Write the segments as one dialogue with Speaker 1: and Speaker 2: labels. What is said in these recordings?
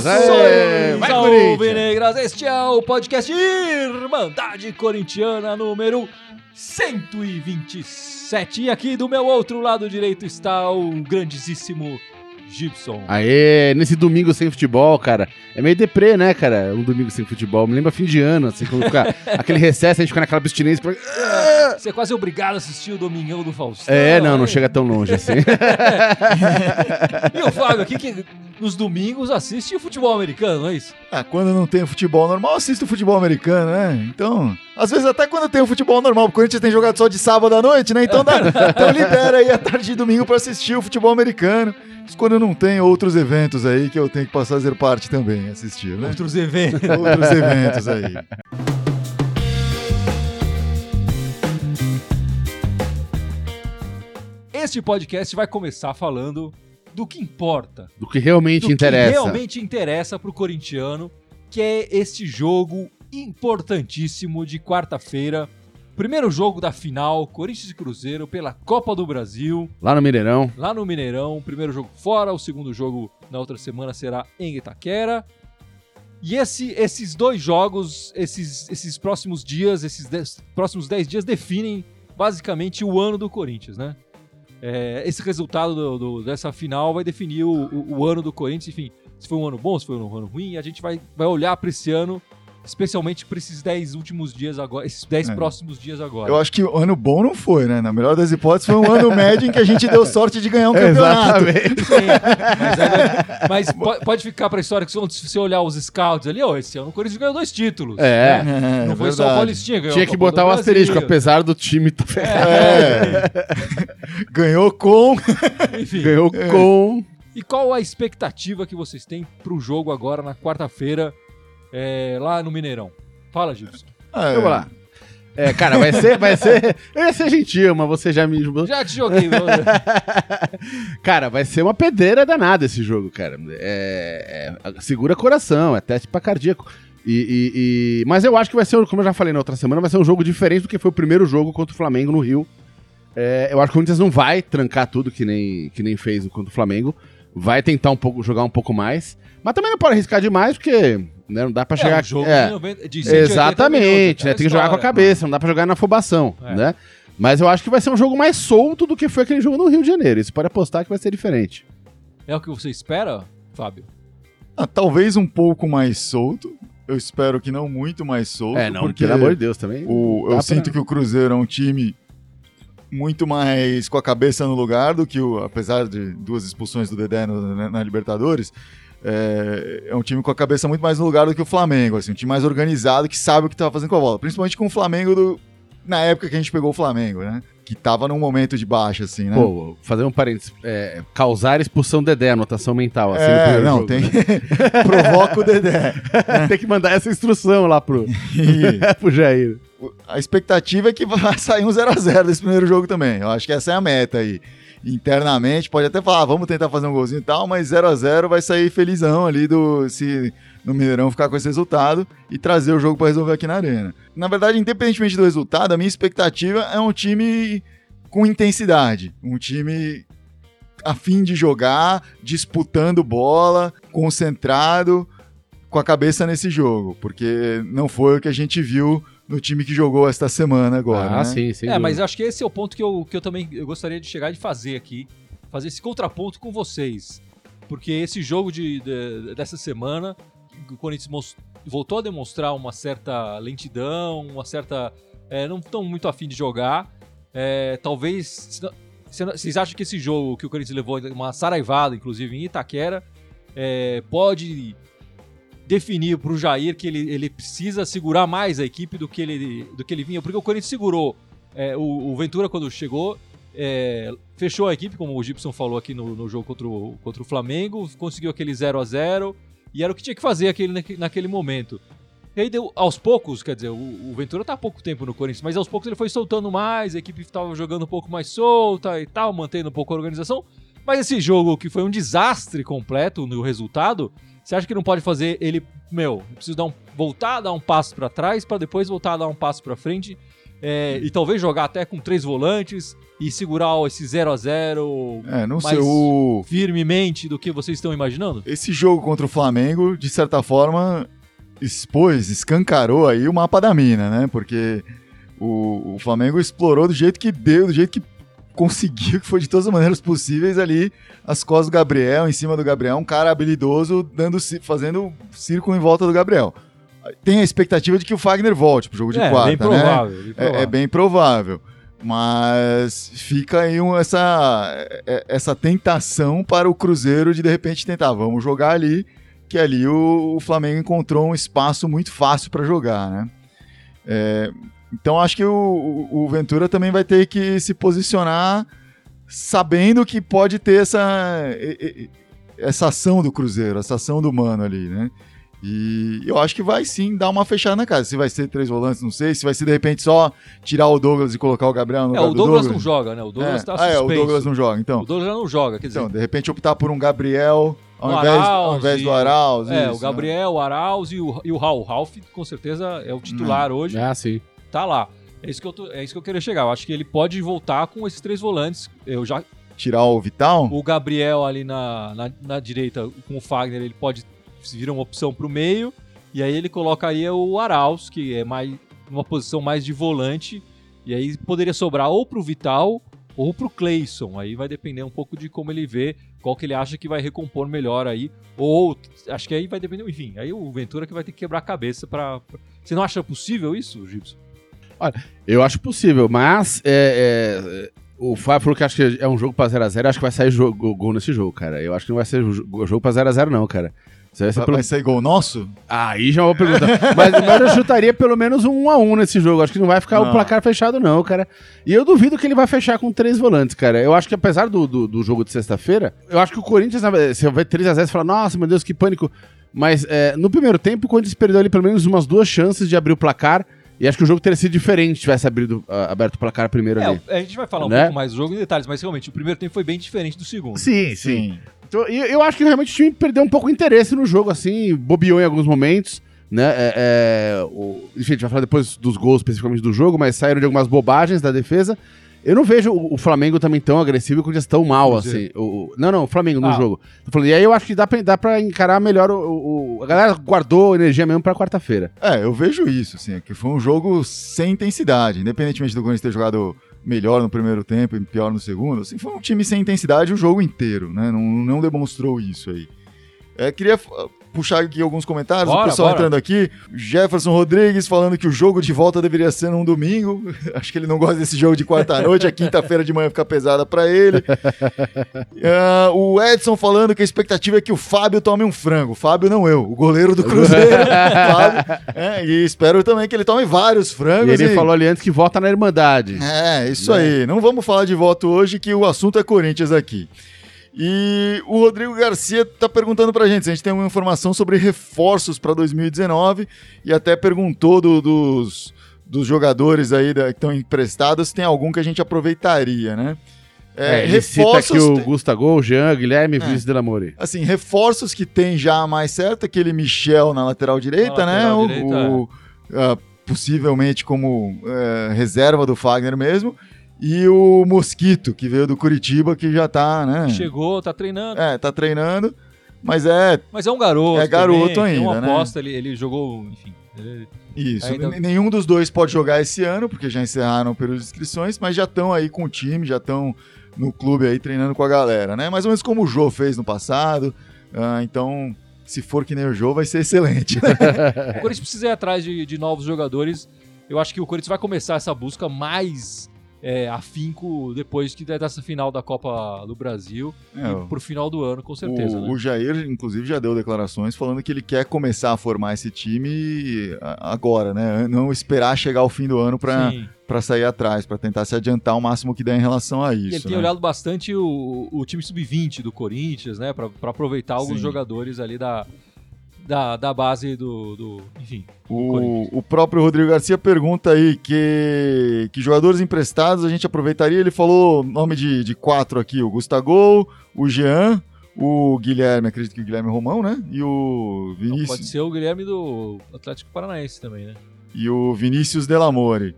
Speaker 1: Saudações
Speaker 2: Aê, vai, Corinthians!
Speaker 1: Vinegras. Este é o podcast Irmandade Corintiana número 127. E aqui do meu outro lado direito está o grandíssimo Gibson.
Speaker 2: Aê, nesse domingo sem futebol, cara. É meio deprê, né, cara? Um domingo sem futebol. Me lembra fim de ano, assim, quando fica aquele recesso, a gente fica naquela abstinência. Pra...
Speaker 1: Você é quase obrigado a assistir o Domingão do Faustão.
Speaker 2: É, não, não
Speaker 1: né?
Speaker 2: chega tão longe assim.
Speaker 1: E o Fábio aqui que nos domingos assiste o futebol americano, não é isso?
Speaker 3: Ah, quando não tem futebol normal, assisto futebol americano, né? Então, às vezes até quando tem o futebol normal, o Corinthians tem jogado só de sábado à noite, né? Então, dá, então libera aí a tarde de domingo pra assistir o futebol americano. Isso quando não tem outros eventos aí que eu tenho que passar a fazer parte também, assistir, né?
Speaker 1: Outros eventos.
Speaker 3: Outros eventos aí.
Speaker 1: Este podcast vai começar falando do que importa.
Speaker 2: Do que realmente
Speaker 1: do
Speaker 2: interessa.
Speaker 1: que realmente interessa pro corintiano, que é este jogo importantíssimo de quarta-feira. Primeiro jogo da final, Corinthians e Cruzeiro pela Copa do Brasil,
Speaker 2: Lá no Mineirão.
Speaker 1: lá no Mineirão. Primeiro jogo fora, o segundo jogo na outra semana será em Itaquera. E esse- esses dois jogos, esses, esses próximos dias, esses dez- próximos 10 dias definem basicamente o ano do Corinthians, né? É, esse resultado do- do- dessa final vai definir o, o- o ano do Corinthians, enfim, se foi um ano bom, se foi um ano ruim, a gente vai, vai olhar para esse ano, especialmente para esses 10 últimos dias agora, esses 10
Speaker 3: É.
Speaker 1: próximos dias agora.
Speaker 3: Eu acho que o ano bom não foi, né? Na melhor das hipóteses, foi um ano médio em que a gente deu sorte de ganhar um campeonato.
Speaker 2: Exatamente.
Speaker 1: Sim, mas, aí- mas po- pode ficar pra história que se você olhar os scouts ali, ó, esse ano o Corinthians ganhou dois títulos.
Speaker 2: É.
Speaker 1: né?
Speaker 3: É,
Speaker 1: Não foi só o
Speaker 3: verdade.
Speaker 1: Paulistinha, ganhou
Speaker 2: Tinha
Speaker 1: a
Speaker 2: que
Speaker 1: Copa
Speaker 2: botar o
Speaker 1: Brasil.
Speaker 2: asterisco, apesar do time tá.
Speaker 3: É. Ganhou com.
Speaker 1: Enfim,
Speaker 2: Ganhou com.
Speaker 1: e qual a expectativa que vocês têm pro jogo agora na quarta-feira, é, lá no Mineirão? Fala, Gilson.
Speaker 3: É,
Speaker 2: Vamos lá. É, cara, vai ser, vai ser. Eu ia ser gentil, mas você já me.
Speaker 1: Já te joguei. meu.
Speaker 2: Cara, vai ser uma pedreira danada esse jogo, cara. É, é- segura coração, é teste pra cardíaco. E, e- e- mas eu acho que vai ser, como eu já falei na outra semana, vai ser um jogo diferente do que foi o primeiro jogo contra o Flamengo no Rio. É, eu acho que o Corinthians não vai trancar tudo que nem, que nem fez contra o Flamengo. Vai tentar um pouco, jogar um pouco mais. Mas também não pode arriscar demais, porque né, não dá pra chegar.
Speaker 1: é um jogo
Speaker 2: é.
Speaker 1: de, 90, de 180
Speaker 2: Exatamente,
Speaker 1: minutos,
Speaker 2: né?
Speaker 1: aquela
Speaker 2: Tem que jogar com a
Speaker 1: história.
Speaker 2: cabeça, não dá pra jogar na afobação,
Speaker 1: É.
Speaker 2: né? Mas eu acho que vai ser um jogo mais solto do que foi aquele jogo no Rio de Janeiro. Isso pode apostar que vai ser diferente.
Speaker 1: É o que você espera, Fábio?
Speaker 3: ah, talvez um pouco mais solto. Eu espero que não muito mais solto.
Speaker 2: É, não,
Speaker 3: porque
Speaker 2: pelo amor de Deus também.
Speaker 3: o- eu
Speaker 2: pra-
Speaker 3: sinto que o Cruzeiro é um time muito mais com a cabeça no lugar do que o. Apesar de duas expulsões do Dedé no- na, na Libertadores. É, é um time com a cabeça muito mais no lugar do que o Flamengo, assim, um time mais organizado que sabe o que estava fazendo com a bola, principalmente com o Flamengo do, na época que a gente pegou o Flamengo, né? Que tava num momento de baixa, assim, né?
Speaker 2: Pô, fazer um parênteses. É, causar expulsão Dedé, anotação mental. Assim,
Speaker 3: é, não,
Speaker 2: jogo,
Speaker 3: tem.
Speaker 2: né?
Speaker 3: Provoca o Dedé.
Speaker 2: tem que mandar essa instrução lá pro, pro Jair.
Speaker 3: A expectativa é que vai sair um 0x0 desse primeiro jogo também. Eu acho que essa é a meta aí. Internamente, pode até falar, ah, vamos tentar fazer um golzinho e tal, mas 0x0 vai sair felizão ali do. Se no Mineirão ficar com esse resultado e trazer o jogo para resolver aqui na Arena. Na verdade, independentemente do resultado, a minha expectativa é um time com intensidade. Um time a fim de jogar, disputando bola, concentrado, com a cabeça nesse jogo, porque não foi o que a gente viu no time que jogou esta semana agora.
Speaker 2: ah,
Speaker 3: né?
Speaker 2: sim, sim.
Speaker 1: é, mas eu acho que esse é o ponto que eu, que eu também eu gostaria de chegar e fazer aqui. Fazer esse contraponto com vocês. Porque esse jogo de, de- dessa semana, o Corinthians voltou a demonstrar uma certa lentidão, uma certa. é, não estão muito afim de jogar. É, talvez. Vocês acham que esse jogo que o Corinthians levou uma saraivada, inclusive em Itaquera, é, pode definir para o Jair que ele, ele precisa segurar mais a equipe do que ele, do que ele vinha? Porque o Corinthians segurou é, o, o Ventura, quando chegou, é, fechou a equipe, como o Gibson falou aqui no, no jogo contra o, contra o Flamengo, conseguiu aquele 0 a 0 e era o que tinha que fazer aquele, naque- naquele momento. E aí, deu, aos poucos, quer dizer, o, o Ventura tá há pouco tempo no Corinthians, mas aos poucos ele foi soltando mais, a equipe estava jogando um pouco mais solta e tal, mantendo um pouco a organização. Mas esse jogo, que foi um desastre completo no resultado, Você acha que não pode fazer ele, meu, eu preciso dar um, voltar a dar um passo pra trás pra depois voltar a dar um passo pra frente é, e talvez jogar até com três volantes e segurar esse 0 a 0
Speaker 3: É, não
Speaker 1: mais
Speaker 3: sei, o...
Speaker 1: firmemente do que vocês estão imaginando?
Speaker 3: esse jogo contra o Flamengo, de certa forma, expôs, escancarou aí o mapa da mina, né? Porque o, o Flamengo explorou do jeito que deu, do jeito que conseguiu, que foi de todas as maneiras possíveis ali, as costas do Gabriel, em cima do Gabriel, um cara habilidoso, dando, fazendo círculo em volta do Gabriel. Tem a expectativa de que o Fagner volte pro jogo de
Speaker 1: é,
Speaker 3: quarta,
Speaker 1: bem
Speaker 3: né?
Speaker 1: provável. bem
Speaker 3: É,
Speaker 1: provável.
Speaker 3: é bem provável. Mas fica aí um- essa, é- essa tentação para o Cruzeiro de de repente tentar, vamos jogar ali, que ali o, o Flamengo encontrou um espaço muito fácil para jogar, né? É, então acho que o, o- Ventura também vai ter que se posicionar sabendo que pode ter essa, essa ação do Cruzeiro, essa ação do Mano ali, né? E eu acho que vai sim dar uma fechada na casa. Se vai ser três volantes, não sei. Se vai ser de repente só tirar o Douglas e colocar o Gabriel no
Speaker 1: É,
Speaker 3: lugar
Speaker 1: o
Speaker 3: do
Speaker 1: Douglas não joga, né? O Douglas
Speaker 3: é.
Speaker 1: tá
Speaker 3: ah,
Speaker 1: suspenso.
Speaker 3: é, o Douglas não joga. Então,
Speaker 1: O Douglas já não joga, quer dizer.
Speaker 3: então de repente optar por um Gabriel ao, invés, ao
Speaker 1: Arauz
Speaker 3: invés
Speaker 1: e-
Speaker 3: do Arauz.
Speaker 1: é,
Speaker 3: isso,
Speaker 1: o Gabriel, o Arauz e o, e o Ralf. O Ralf, com certeza, é o titular hoje.
Speaker 2: Ah, sim.
Speaker 1: Tá lá. É isso, que eu tô- é isso que eu queria chegar. Eu acho que ele pode voltar com esses três volantes. Eu já?
Speaker 3: Tirar o Vital.
Speaker 1: o Gabriel ali na, na, na direita com o Fagner, ele pode vir uma opção pro meio. E aí ele colocaria o Arauz, que é mais uma posição mais de volante. E aí poderia sobrar ou pro Vital ou pro Cleison. Aí vai depender um pouco de como ele vê, qual que ele acha que vai recompor melhor aí. Ou acho que aí vai depender, enfim, aí o Ventura que vai ter que quebrar a cabeça pra- Você não acha possível isso, Gibson?
Speaker 2: Eu acho possível, mas é, é, o Fábio falou que acho que é um jogo pra 0x0. Acho que vai sair jogo, gol nesse jogo, cara. Eu acho que não vai ser jo- jogo pra 0x0, não, cara. Vai pelo...
Speaker 3: vai sair gol nosso?
Speaker 2: Aí já é uma pergunta. mas, mas eu chutaria pelo menos um 1x1 nesse jogo. Acho que não vai ficar
Speaker 3: Não.
Speaker 2: o placar fechado, não, cara. E eu duvido que ele vai fechar com três volantes, cara. Eu acho que apesar do, do, do jogo de sexta-feira, eu acho que o Corinthians, se vai 3x0, você fala, nossa, meu Deus, que pânico. Mas é, no primeiro tempo, o Corinthians perdeu ali pelo menos umas duas chances de abrir o placar. E acho que o jogo teria sido diferente se tivesse abrido, ah, aberto o placar primeiro ali.
Speaker 1: É, a gente vai falar um
Speaker 2: Né?
Speaker 1: pouco mais do jogo em detalhes, mas realmente o primeiro tempo foi bem diferente do segundo.
Speaker 2: Sim, sim. Então, e eu acho que realmente o time perdeu um pouco o interesse no jogo, assim, bobeou em alguns momentos, né? É, é, o, enfim, a gente vai falar depois dos gols especificamente do jogo, mas saíram de algumas bobagens da defesa. Eu não vejo o, Flamengo também tão agressivo e o Corinthians tão mal, assim. O, não, não, o Flamengo no
Speaker 1: Ah.
Speaker 2: jogo. Falando, e aí eu acho que dá pra, dá pra encarar melhor o, o- A galera guardou energia mesmo pra quarta-feira.
Speaker 3: É, eu vejo isso, assim, que foi um jogo sem intensidade, independentemente do Corinthians ter jogado melhor no primeiro tempo e pior no segundo, assim, foi um time sem intensidade o jogo inteiro, né? Não, não demonstrou isso aí. É, queria puxar aqui alguns comentários,
Speaker 1: Bora,
Speaker 3: o pessoal
Speaker 1: bora.
Speaker 3: entrando aqui. Jefferson Rodrigues falando que o jogo de volta deveria ser num domingo. Acho que ele não gosta desse jogo de quarta-noite, a quinta-feira de manhã fica pesada pra ele. Ah, o Edson falando que a expectativa é que o Fábio tome um frango. O Fábio não eu, o goleiro do Cruzeiro. Fábio. É, e espero também que ele tome vários
Speaker 2: E
Speaker 3: frangos.
Speaker 2: ele
Speaker 3: e-
Speaker 2: falou ali antes que vota na Irmandade.
Speaker 3: é, isso aí. Não vamos falar de voto hoje, que o assunto é Corinthians aqui. E o Rodrigo Garcia tá perguntando pra gente se a gente tem alguma informação sobre reforços para 2019 e até perguntou do- dos, dos jogadores aí da- que estão emprestados se tem algum que a gente aproveitaria, né?
Speaker 2: É, ele cita aqui o
Speaker 3: tem-
Speaker 2: Gustavo, o Jean, Guilherme
Speaker 3: É.
Speaker 2: Vinícius Delamore.
Speaker 3: assim, reforços que tem já mais certo, aquele Michel na lateral direita,
Speaker 1: Na
Speaker 3: né?
Speaker 1: lateral
Speaker 3: O-
Speaker 1: direita,
Speaker 3: o- ah, possivelmente como eh, reserva do Fagner mesmo. E o Mosquito, que veio do Curitiba, que já tá, né?
Speaker 1: Chegou, tá treinando.
Speaker 3: É, tá treinando. Mas é
Speaker 1: Mas é um garoto.
Speaker 3: É garoto
Speaker 1: também, Tem uma
Speaker 3: ainda, né?
Speaker 1: aposta, ele, ele jogou, enfim. ele-
Speaker 3: isso.
Speaker 1: Ainda-
Speaker 3: N- Nenhum dos dois pode jogar esse ano, porque já encerraram o período de inscrições, mas já estão aí com o time, já estão no clube aí treinando com a galera, né? Mais ou menos como o Jô fez no passado. Ah, então, se for que nem o Jô, vai ser excelente.
Speaker 1: O Corinthians precisa ir atrás de, de novos jogadores. Eu acho que o Corinthians vai começar essa busca mais é, afinco depois que dessa final da Copa do Brasil
Speaker 3: É,
Speaker 1: e pro final do ano, com certeza.
Speaker 3: o,
Speaker 1: né?
Speaker 3: o Jair, inclusive, já deu declarações falando que ele quer começar a formar esse time agora, né? Não esperar chegar ao fim do ano para para sair atrás, para tentar se adiantar o máximo que der em relação a
Speaker 1: E ele
Speaker 3: isso.
Speaker 1: tem
Speaker 3: né?
Speaker 1: olhado bastante o, o time sub-20 do Corinthians, né? Pra, pra aproveitar alguns
Speaker 3: Sim.
Speaker 1: jogadores ali da, da, da base do, do. Enfim.
Speaker 3: O, o próprio Rodrigo Garcia pergunta aí que, que jogadores emprestados a gente aproveitaria. Ele falou nome de, de quatro aqui: o Gustavo, o Jean, O Guilherme, acredito que o Guilherme Romão, né? E o
Speaker 1: Não,
Speaker 3: Vinícius.
Speaker 1: pode ser o Guilherme do Atlético Paranaense também, né?
Speaker 3: e o Vinícius Delamore.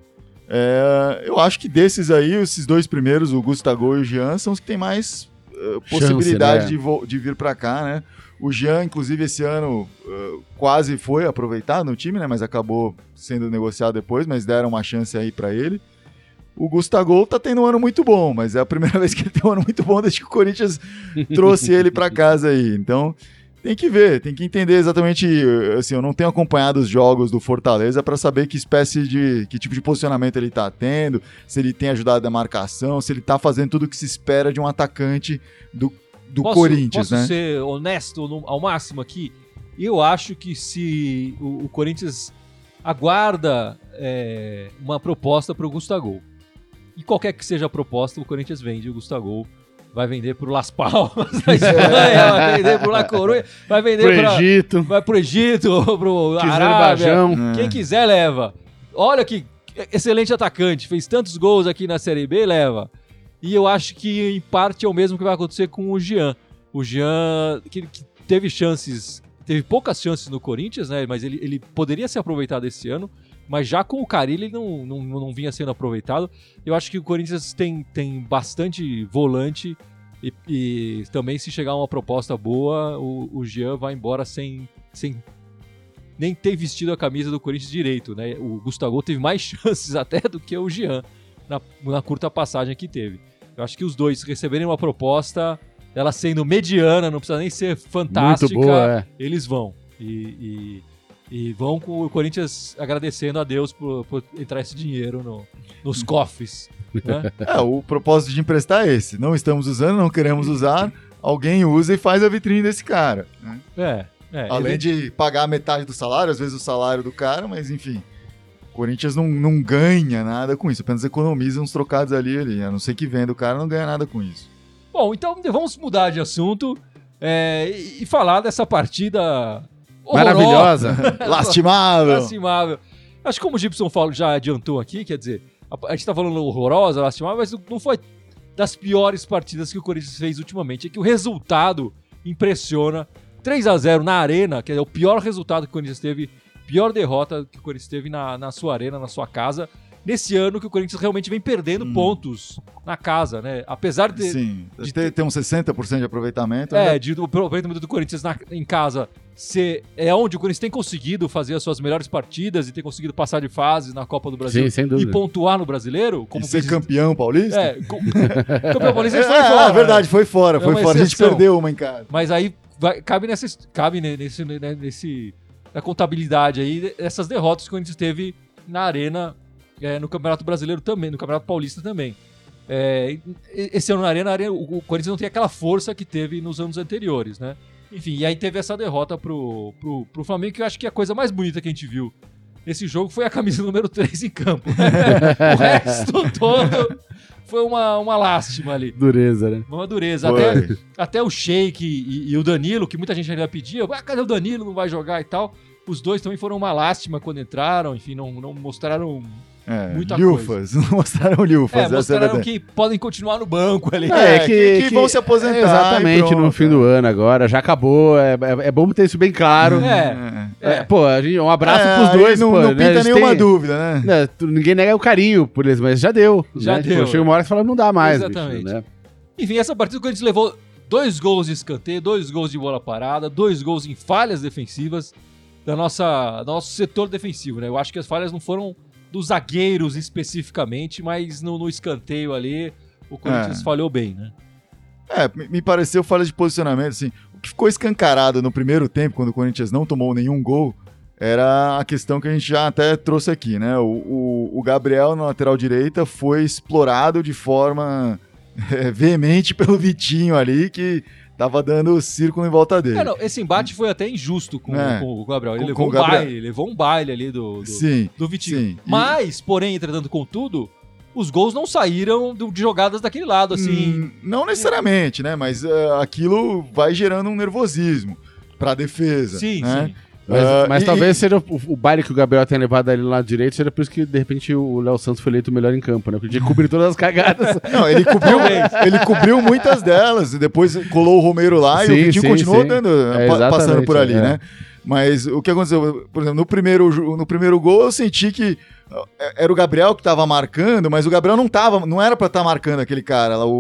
Speaker 3: É, eu acho que desses aí, esses dois primeiros, o Gustavo e o Jean, são os que têm mais eh, possibilidade
Speaker 2: né?
Speaker 3: de, de vir pra cá, né? O Jean, inclusive, esse ano eh, quase foi aproveitado no time, né? Mas acabou sendo negociado depois, mas deram uma chance aí pra ele. O Gustavo tá tendo um ano muito bom, mas é a primeira vez que ele tem um ano muito bom desde que o Corinthians trouxe ele pra casa aí. Então, tem que ver, tem que entender exatamente. Assim, eu não tenho acompanhado os jogos do Fortaleza pra saber que espécie de. que tipo de posicionamento ele tá tendo, se ele tem ajudado na marcação, se ele tá fazendo tudo o que se espera de um atacante do, do
Speaker 1: Posso-
Speaker 3: Corinthians,
Speaker 1: posso
Speaker 3: né?
Speaker 1: ser honesto no- ao máximo aqui? Eu acho que se o, o Corinthians aguarda é, uma proposta para o Gustavo, e qualquer que seja a proposta, o Corinthians vende o Gustavo. Vai vender pro Las Palmas da Espanha, vai vender pro La Coruña, vai vender
Speaker 2: Pro
Speaker 1: pra,
Speaker 2: Egito,
Speaker 1: vai pro Egito, pro Arábia.
Speaker 2: Azerbaijão.
Speaker 3: É.
Speaker 1: Quem quiser, leva. Olha que excelente atacante, fez tantos gols aqui na Série B, leva. E eu acho que, em parte, é o mesmo que vai acontecer com o Jean. O Jean, que, que teve chances, teve poucas chances no Corinthians, né? Mas ele, ele poderia ser aproveitado esse ano. Mas já com o Carilli, ele não, não, não vinha sendo aproveitado. Eu acho que o Corinthians tem, tem bastante volante. E, e também, se chegar uma proposta boa, o, o Jean vai embora sem, sem nem ter vestido a camisa do Corinthians direito, né? O Gustavo teve mais chances até do que o Jean na, na curta passagem que teve. Eu acho que os dois receberem uma proposta, ela sendo mediana, não precisa nem ser fantástica,
Speaker 2: Muito boa, é.
Speaker 1: eles vão. E, e, e vão com o Corinthians agradecendo a Deus por, por entrar esse dinheiro no- nos cofres. né?
Speaker 3: É, o propósito de emprestar é esse. Não estamos usando, não queremos usar. Alguém usa e faz a vitrine desse cara. né?
Speaker 1: É, é.
Speaker 3: Além
Speaker 1: ele-
Speaker 3: de pagar metade do salário, às vezes o salário do cara, mas enfim. O Corinthians não, não ganha nada com isso, apenas economiza uns trocados ali ali. A não ser que venda, o cara não ganha nada com isso.
Speaker 1: Bom, então vamos mudar de assunto é, e, e falar dessa partida horrorosa.
Speaker 2: Maravilhosa.
Speaker 3: Lastimável!
Speaker 1: Lastimável. Acho que como o Gibson já adiantou aqui, quer dizer, a, a gente tá falando horrorosa, lastimável, mas não foi das piores partidas que o Corinthians fez ultimamente. É que o resultado impressiona. 3 a 0 na arena, que é o pior resultado que o Corinthians teve, pior derrota que o Corinthians teve na, na sua arena, na sua casa. Nesse ano que o Corinthians realmente vem perdendo
Speaker 3: Hum.
Speaker 1: pontos na casa, né? Apesar de,
Speaker 3: Sim,
Speaker 1: de
Speaker 3: ter, ter uns 60% de aproveitamento.
Speaker 1: é,
Speaker 3: ainda-
Speaker 1: de, o aproveitamento do Corinthians na- em casa ser, é onde o Corinthians tem conseguido fazer as suas melhores partidas e tem conseguido passar de fase na Copa do Brasil
Speaker 2: Sim, sem
Speaker 1: e pontuar no brasileiro.
Speaker 3: e
Speaker 1: Como
Speaker 3: ser
Speaker 1: fez-
Speaker 3: campeão paulista.
Speaker 1: É, co- campeão paulista
Speaker 3: É,
Speaker 1: foi
Speaker 3: é,
Speaker 1: fora.
Speaker 3: é verdade, foi fora,
Speaker 1: É
Speaker 3: foi fora. A gente
Speaker 1: exceção.
Speaker 3: perdeu uma em casa.
Speaker 1: Mas aí vai- cabe nessa cabe ne- nesse, né, nesse na contabilidade aí essas derrotas que o Corinthians teve na arena é, no Campeonato Brasileiro também, no Campeonato Paulista também. É, esse ano na arena, arena, o Corinthians não tem aquela força que teve nos anos anteriores, né? Enfim, e aí teve essa derrota pro, pro, pro Flamengo, que eu acho que a coisa mais bonita que a gente viu nesse jogo foi a camisa número 3 em campo. o resto todo foi uma, uma lástima ali.
Speaker 2: Dureza, né?
Speaker 1: Uma dureza.
Speaker 3: Foi.
Speaker 1: Até, até o Sheik e, e o Danilo, que muita gente ainda pedia, ah, cadê o Danilo? Não vai jogar e tal. Os dois também foram uma lástima quando entraram, enfim, não, não mostraram.
Speaker 3: É,
Speaker 1: Muita
Speaker 3: Lufas, não mostraram Lufas.
Speaker 1: É,
Speaker 3: é a
Speaker 1: mostraram
Speaker 3: verdade.
Speaker 1: que podem continuar no banco ali.
Speaker 2: É,
Speaker 3: É,
Speaker 2: que-
Speaker 3: que,
Speaker 2: que-
Speaker 3: vão se aposentar.
Speaker 2: É, exatamente,
Speaker 3: pronto.
Speaker 2: no fim do ano agora. Já acabou. É, é- é bom ter isso bem claro.
Speaker 1: É.
Speaker 2: É,
Speaker 1: É.
Speaker 2: pô, a gente- um abraço
Speaker 3: É,
Speaker 2: pros dois,
Speaker 3: não,
Speaker 2: pô.
Speaker 3: não
Speaker 2: né?
Speaker 3: pinta
Speaker 2: Eles
Speaker 3: nenhuma
Speaker 2: têm-
Speaker 3: dúvida, né?
Speaker 2: né, ninguém nega o carinho por eles, mas já deu.
Speaker 1: Já
Speaker 2: né?
Speaker 1: deu.
Speaker 2: Tipo, chega uma hora que fala, não dá mais, bicho,
Speaker 1: Exatamente.
Speaker 2: né?
Speaker 1: Enfim, essa partida o Corinthians levou dois gols de escanteio, dois gols de bola parada, dois gols em falhas defensivas da nossa nosso setor defensivo, né? Eu acho que as falhas não foram dos zagueiros especificamente, mas no, no escanteio ali o Corinthians
Speaker 3: É.
Speaker 1: falhou bem, né?
Speaker 3: É, me- me pareceu falha de posicionamento, assim. O que ficou escancarado no primeiro tempo, quando o Corinthians não tomou nenhum gol, era a questão que a gente já até trouxe aqui, né? O, o- o Gabriel na lateral direita foi explorado de forma é, veemente pelo Vitinho ali, que tava dando círculo em volta dele.
Speaker 1: É, não, esse embate foi até injusto com,
Speaker 3: É.
Speaker 1: com o Gabriel. Ele
Speaker 3: Com-
Speaker 1: levou
Speaker 3: com
Speaker 1: um
Speaker 3: Gabriel.
Speaker 1: baile, levou um baile ali do, do,
Speaker 3: Sim,
Speaker 1: do Vitinho.
Speaker 3: sim.
Speaker 1: Mas, porém, entretanto, contudo, os gols não saíram de jogadas daquele lado, assim.
Speaker 3: Hum, não necessariamente, né? Mas é, aquilo vai gerando um nervosismo pra defesa.
Speaker 1: sim,
Speaker 3: né?
Speaker 1: sim.
Speaker 2: Mas,
Speaker 3: Ah,
Speaker 2: mas
Speaker 3: e-
Speaker 2: talvez seja o, o baile que o Gabriel tenha levado ali lá direito, seja por isso que, de repente, o Léo Santos foi eleito o melhor em campo, né? Porque ele cobrir todas as cagadas.
Speaker 3: Não, ele cobriu, ele cobriu muitas delas. e Depois colou o Romero lá e
Speaker 2: Sim,
Speaker 3: o Vitinho
Speaker 2: sim,
Speaker 3: continuou
Speaker 2: sim.
Speaker 3: dando,
Speaker 2: É,
Speaker 3: pa- passando por ali,
Speaker 2: é.
Speaker 3: né? Mas o que aconteceu? Por exemplo, no primeiro, no primeiro gol eu senti que ó, era o Gabriel que tava marcando, mas o Gabriel não tava, não era pra estar marcando aquele cara lá, o,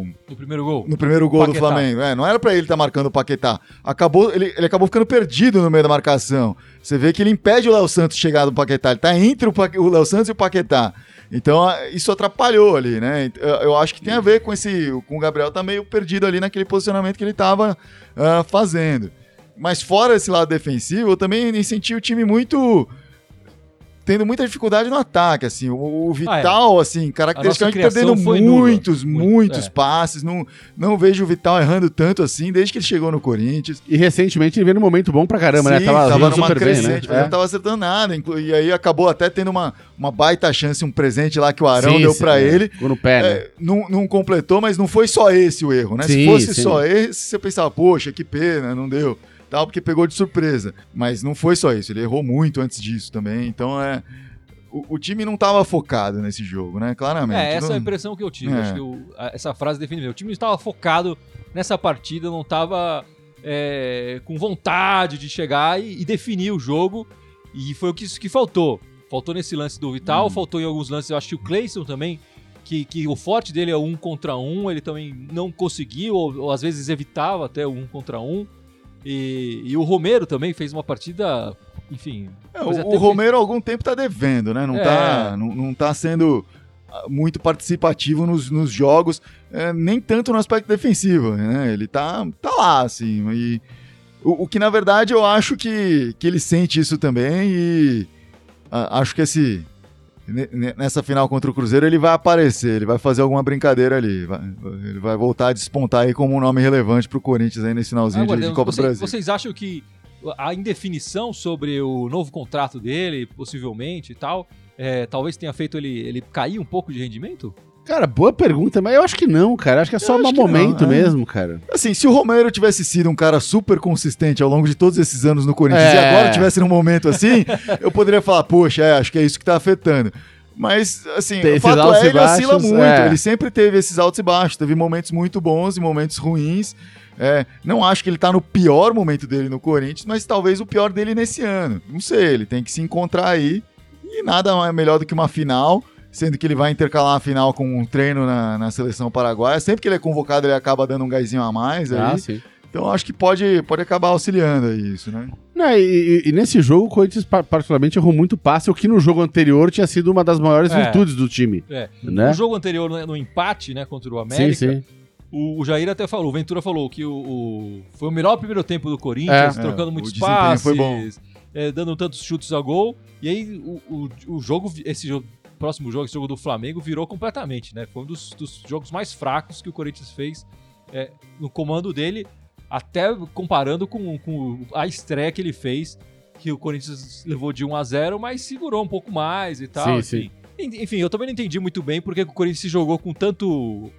Speaker 3: o-
Speaker 1: No primeiro gol.
Speaker 3: no primeiro gol do. Flamengo. É, não era pra ele estar marcando o Paquetá. Acabou, ele, ele acabou ficando perdido no meio da marcação. Você vê que ele impede o Léo Santos de chegar do Paquetá. Ele tá entre o, o Léo Santos e o Paquetá. Então, isso atrapalhou ali, né? Eu, acho que tem a ver com esse. Com o Gabriel tá meio perdido ali naquele posicionamento que ele tava ah, fazendo. Mas fora esse lado defensivo, eu também senti o time muito. Tendo muita dificuldade no ataque, assim. O, o Vital, assim, caracteristicamente perdendo
Speaker 1: nula.
Speaker 3: muitos,
Speaker 1: Muito,
Speaker 3: muitos
Speaker 1: é.
Speaker 3: passes. Não, não vejo o Vital errando tanto assim desde que ele chegou no Corinthians.
Speaker 2: E recentemente ele veio num momento bom pra caramba, né?
Speaker 3: Sim,
Speaker 2: Tava,
Speaker 3: tava
Speaker 2: jogando
Speaker 3: numa
Speaker 2: super bem, né?
Speaker 3: crescente, mas não tava acertando nada. inclu- E aí acabou até tendo uma, uma baita chance, um presente lá que o Arão
Speaker 2: Sim,
Speaker 3: deu pra
Speaker 2: é.
Speaker 3: ele.
Speaker 2: Ficou no pé, né?
Speaker 3: É, não, não completou, mas não foi só esse o erro, né? Se
Speaker 2: Sim,
Speaker 3: fosse
Speaker 2: sim.
Speaker 3: só esse, você pensava, poxa, que pena, não deu. Tal, porque pegou de surpresa. Mas não foi só isso, ele errou muito antes disso também. Então é. O, o time não tava focado nesse jogo, né? Claramente.
Speaker 1: É, essa é a
Speaker 3: Não-
Speaker 1: impressão que eu tive.
Speaker 3: É.
Speaker 1: Acho que essa frase define bem. O time não estava focado nessa partida, não estava é, com vontade de chegar e, e definir o jogo. E foi o que, que faltou. Faltou nesse lance do Vital,
Speaker 3: Hum.
Speaker 1: faltou em alguns lances. Eu acho que o Cleison também, que, que o forte dele é o um contra um, ele também não conseguiu, ou, ou às vezes evitava até o um contra um. E, e o Romero também fez uma partida, enfim.
Speaker 3: É, o, o Romero há algum tempo tá devendo, né? Não,
Speaker 1: É.
Speaker 3: tá, não, não tá sendo ah, muito participativo nos, nos jogos, é, nem tanto no aspecto defensivo, né? Ele tá, tá lá, assim. E o, o que, na verdade, eu acho que, que ele sente isso também e ah, acho que esse... ne- ne- Nessa final contra o Cruzeiro ele vai aparecer, ele vai fazer alguma brincadeira ali, vai- ele vai voltar a despontar aí como um nome relevante pro Corinthians aí nesse finalzinho de, de
Speaker 1: Aguardemos.
Speaker 3: Copa do Brasil.
Speaker 1: Vocês acham que a indefinição sobre o novo contrato dele, possivelmente e tal, é, talvez tenha feito ele, ele cair um pouco de rendimento?
Speaker 2: Cara, boa pergunta, mas eu acho que não, cara. Acho que é só um momento
Speaker 3: não, é.
Speaker 2: mesmo, cara.
Speaker 3: Assim, se o Romero tivesse sido um cara super consistente ao longo de todos esses anos no Corinthians
Speaker 2: É.
Speaker 3: e agora tivesse num momento assim, eu poderia falar, poxa, é, acho que é isso que tá afetando. Mas, assim,
Speaker 2: Tem
Speaker 3: o fato é, ele oscila
Speaker 2: baixos,
Speaker 3: muito.
Speaker 2: é.
Speaker 3: Ele sempre teve esses altos e baixos. Teve momentos muito bons e momentos ruins. É, não acho que ele tá no pior momento dele no Corinthians, mas talvez o pior dele nesse ano. Não sei, ele tem que se encontrar aí. E nada é melhor do que uma final, sendo que ele vai intercalar a final com um treino na, na seleção paraguaia. Sempre que ele é convocado, ele acaba dando um gásinho a mais.
Speaker 2: Ah,
Speaker 3: aí.
Speaker 2: sim.
Speaker 3: Então acho que pode, pode acabar auxiliando aí isso, né?
Speaker 2: Não, e, e- nesse jogo, o Corinthians pa- particularmente errou muito passe, o que no jogo anterior tinha sido uma das maiores
Speaker 1: É.
Speaker 2: virtudes do time.
Speaker 1: É.
Speaker 2: Né?
Speaker 1: No jogo anterior, no, empate né, contra o América,
Speaker 2: Sim, sim.
Speaker 1: O, o Jair até falou, o Ventura falou que o, o- foi o melhor primeiro tempo do Corinthians,
Speaker 3: É,
Speaker 1: trocando
Speaker 3: é,
Speaker 1: muitos
Speaker 3: desempenho
Speaker 1: passes,
Speaker 3: foi bom.
Speaker 1: é, dando tantos chutes a gol. E aí o, o, o jogo, esse jogo, próximo jogo, esse jogo do Flamengo, virou completamente, né? Foi um dos, dos jogos mais fracos que o Corinthians fez é, no comando dele, até comparando com, com a estreia que ele fez, que o Corinthians levou de 1 a 0 mas segurou um pouco mais e tal.
Speaker 2: Sim,
Speaker 1: enfim. Enfim, eu também não entendi muito bem porque o Corinthians se jogou com tanto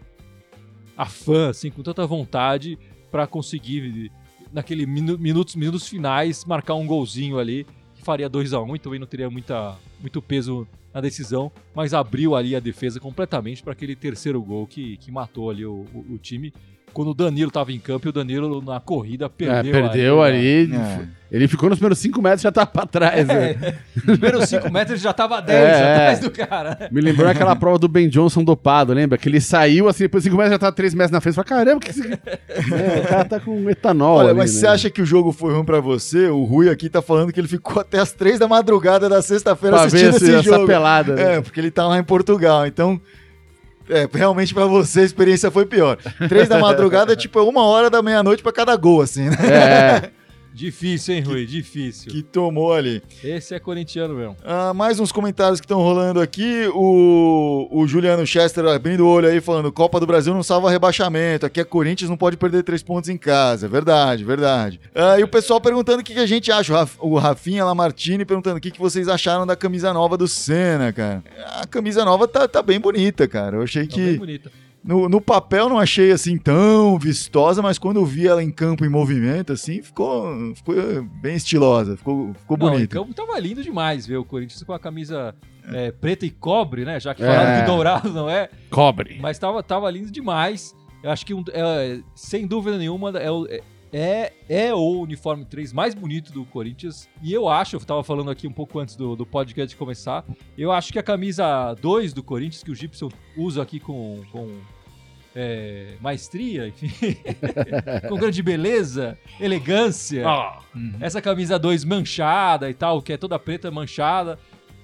Speaker 1: afã, assim, com tanta vontade pra conseguir, naquele minu- minutos, minutos finais, marcar um golzinho ali, faria 2 a 1 e também não teria muita, muito peso na decisão, mas abriu ali a defesa completamente para aquele terceiro gol que, que matou ali o, o- o time. Quando o Danilo tava em campo e o Danilo na corrida
Speaker 2: É,
Speaker 1: perdeu,
Speaker 2: perdeu ali.
Speaker 3: É.
Speaker 2: Ele ficou nos primeiros 5 metros e já tá pra trás. né?
Speaker 1: É, nos primeiros 5 metros já tava 10
Speaker 2: É,
Speaker 1: atrás
Speaker 2: é.
Speaker 1: do cara.
Speaker 2: Me lembrou aquela prova do Ben Johnson dopado, lembra? Que ele saiu assim, depois 5 metros já tá 3 metros na frente. Falei, caramba, que esse... é, o cara tá com etanol
Speaker 3: Olha,
Speaker 2: ali,
Speaker 3: mas
Speaker 2: né?
Speaker 3: você acha que o jogo foi ruim pra você? O Rui aqui tá falando que ele ficou até as três da madrugada da sexta-feira
Speaker 2: Pra ver
Speaker 3: assistindo
Speaker 2: esse-
Speaker 3: esse
Speaker 2: essa
Speaker 3: jogo.
Speaker 2: pelada. né?
Speaker 3: É, porque ele tá lá em Portugal, então... É, realmente pra você a experiência foi pior. Três da madrugada é tipo uma hora da meia-noite pra cada gol, assim, né?
Speaker 2: É,
Speaker 1: Difícil, hein, Rui? Difícil.
Speaker 3: Que tomou ali.
Speaker 1: Esse é corintiano mesmo.
Speaker 3: Ah, mais uns comentários que estão rolando aqui. O, o Juliano Chester abrindo o olho aí, falando: Copa do Brasil não salva rebaixamento. Aqui é Corinthians, não pode perder três pontos em casa. Verdade, verdade. Ah, e o pessoal perguntando o que, que a gente acha. O, Raf- o Rafinha Lamartine perguntando o que, que vocês acharam da camisa nova do Senna, cara. A camisa nova tá, tá bem bonita, cara. Eu achei
Speaker 1: Tá bem
Speaker 3: que.
Speaker 1: bonita.
Speaker 3: No, no papel não achei assim tão vistosa, mas quando eu vi ela em campo em movimento, assim, ficou, ficou bem estilosa, ficou, ficou
Speaker 1: Não, em
Speaker 3: bonita.
Speaker 1: campo tava lindo demais ver o Corinthians com a camisa é, preta e cobre, né? Já que
Speaker 2: É.
Speaker 1: falaram que dourado não é,
Speaker 2: Cobre.
Speaker 1: mas tava, tava lindo demais. Eu acho que, um- é, sem dúvida nenhuma, é, o- é, é o uniforme 3 mais bonito do Corinthians. E eu acho, eu tava falando aqui um pouco antes do, do podcast começar, eu acho que a camisa 2 do Corinthians, que o Gibson usa aqui com, com é, maestria, enfim, com grande beleza, elegância.
Speaker 3: Uhum.
Speaker 1: Essa camisa 2 manchada e tal, que é toda preta manchada.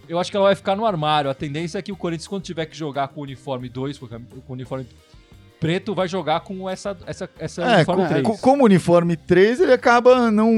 Speaker 1: Eu acho que ela vai ficar no armário. A tendência é que o Corinthians, quando tiver que jogar com o uniforme 2, com a cam- com o uniforme preto, vai jogar com essa, essa, essa
Speaker 3: É,
Speaker 1: uniforme
Speaker 3: co-
Speaker 1: 3.
Speaker 3: co- como uniforme 3, ele acaba não,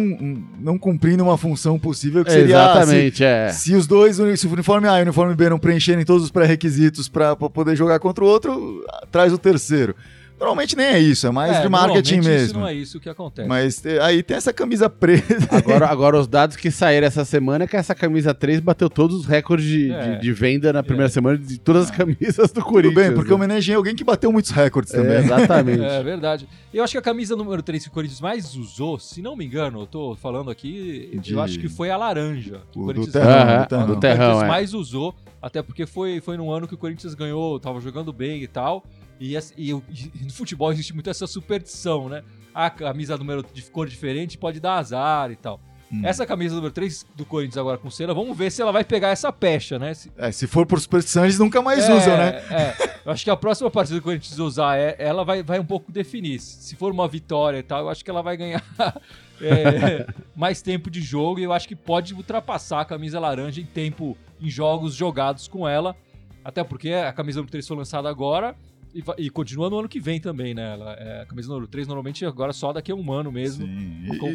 Speaker 3: não cumprindo uma função possível que seria ah,
Speaker 2: Exatamente, é.
Speaker 3: Se, se os dois, se o uniforme A e o uniforme B não preencherem todos os pré-requisitos para poder jogar contra o outro, traz o terceiro. Normalmente nem é isso, é mais
Speaker 1: É,
Speaker 3: de marketing
Speaker 1: normalmente Isso
Speaker 3: mesmo.
Speaker 1: não é isso que acontece.
Speaker 3: Mas eh, aí tem essa camisa preta.
Speaker 2: Agora, agora, os dados que saíram essa semana é que essa camisa 3 bateu todos os recordes de,
Speaker 1: É.
Speaker 2: de- de venda na primeira
Speaker 1: É.
Speaker 2: semana de todas as camisas do
Speaker 3: Tudo
Speaker 2: Corinthians.
Speaker 3: bem, porque eu
Speaker 2: né?
Speaker 3: homenageei alguém que bateu muitos recordes
Speaker 2: É,
Speaker 3: também.
Speaker 2: exatamente.
Speaker 1: É verdade. Eu acho que a camisa número 3 que o Corinthians mais usou, se não me engano, eu tô falando aqui,
Speaker 3: De-
Speaker 1: eu acho que foi a laranja. que
Speaker 3: O do
Speaker 1: Corinthians
Speaker 3: terrão, do terrão.
Speaker 2: do
Speaker 1: o
Speaker 2: terrão,
Speaker 1: Corinthians
Speaker 2: é.
Speaker 1: mais usou, até porque foi, foi num ano que o Corinthians ganhou, tava jogando bem e tal. E, e e no futebol existe muito essa superstição, né? A camisa número de cor diferente pode dar azar e tal.
Speaker 3: Hum.
Speaker 1: Essa camisa número 3 do Corinthians agora com cena, vamos ver se ela vai pegar essa pecha, né? Se,
Speaker 3: É, se for por superstição, eles nunca mais
Speaker 1: é,
Speaker 3: usam, né?
Speaker 1: É. Eu acho que a próxima partida que o Corinthians usar, é- ela vai, vai um pouco definir. Se for uma vitória e tal, eu acho que ela vai ganhar é, mais tempo de jogo e eu acho que pode ultrapassar a camisa laranja em tempo em jogos jogados com ela. Até porque a camisa número 3 foi lançada agora e, e continua no ano que vem também, né? Ela, é, a camisa número 3 normalmente agora só daqui a um ano mesmo.
Speaker 3: Sim.
Speaker 1: Com-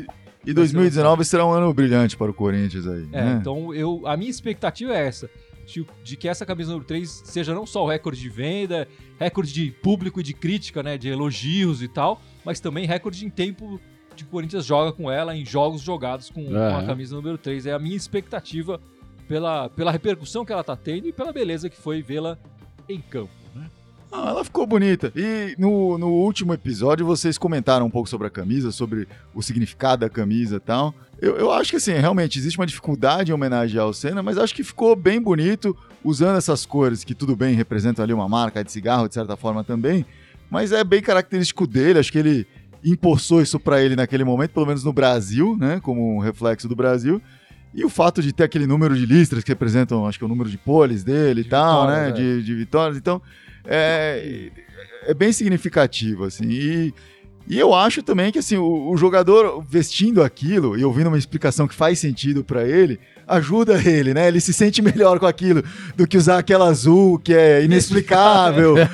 Speaker 3: E, e 2019 será um ano brilhante para o Corinthians aí.
Speaker 1: É,
Speaker 3: né?
Speaker 1: então eu, a minha expectativa é essa. De, de que essa camisa número 3 seja não só o recorde de venda, recorde de público e de crítica, né? De elogios e tal, mas também recorde em tempo de que o Corinthians joga com ela, em jogos jogados com, com a camisa número 3. É a minha expectativa pela, pela repercussão que ela tá tendo e pela beleza que foi vê-la em campo. Né?
Speaker 3: Ah, ela ficou bonita. E no, no último episódio vocês comentaram um pouco sobre a camisa, sobre o significado da camisa e tal. Eu, eu acho que assim, realmente existe uma dificuldade em homenagear o Senna, mas acho que ficou bem bonito usando essas cores que tudo bem representam ali uma marca de cigarro de certa forma também, mas é bem característico dele, acho que ele impulsou isso pra ele naquele momento, pelo menos no Brasil, né, como um reflexo do Brasil. E o fato de ter aquele número de listras que representam, acho que o número de poles dele e
Speaker 1: De
Speaker 3: tal, né,
Speaker 1: vitórias, é.
Speaker 3: de, de vitórias, então é, é bem significativo, assim. E, e eu acho também que assim, o, o jogador vestindo aquilo e ouvindo uma explicação que faz sentido pra ele, ajuda ele, né? Ele se sente melhor com aquilo do que usar aquela azul que é inexplicável. né?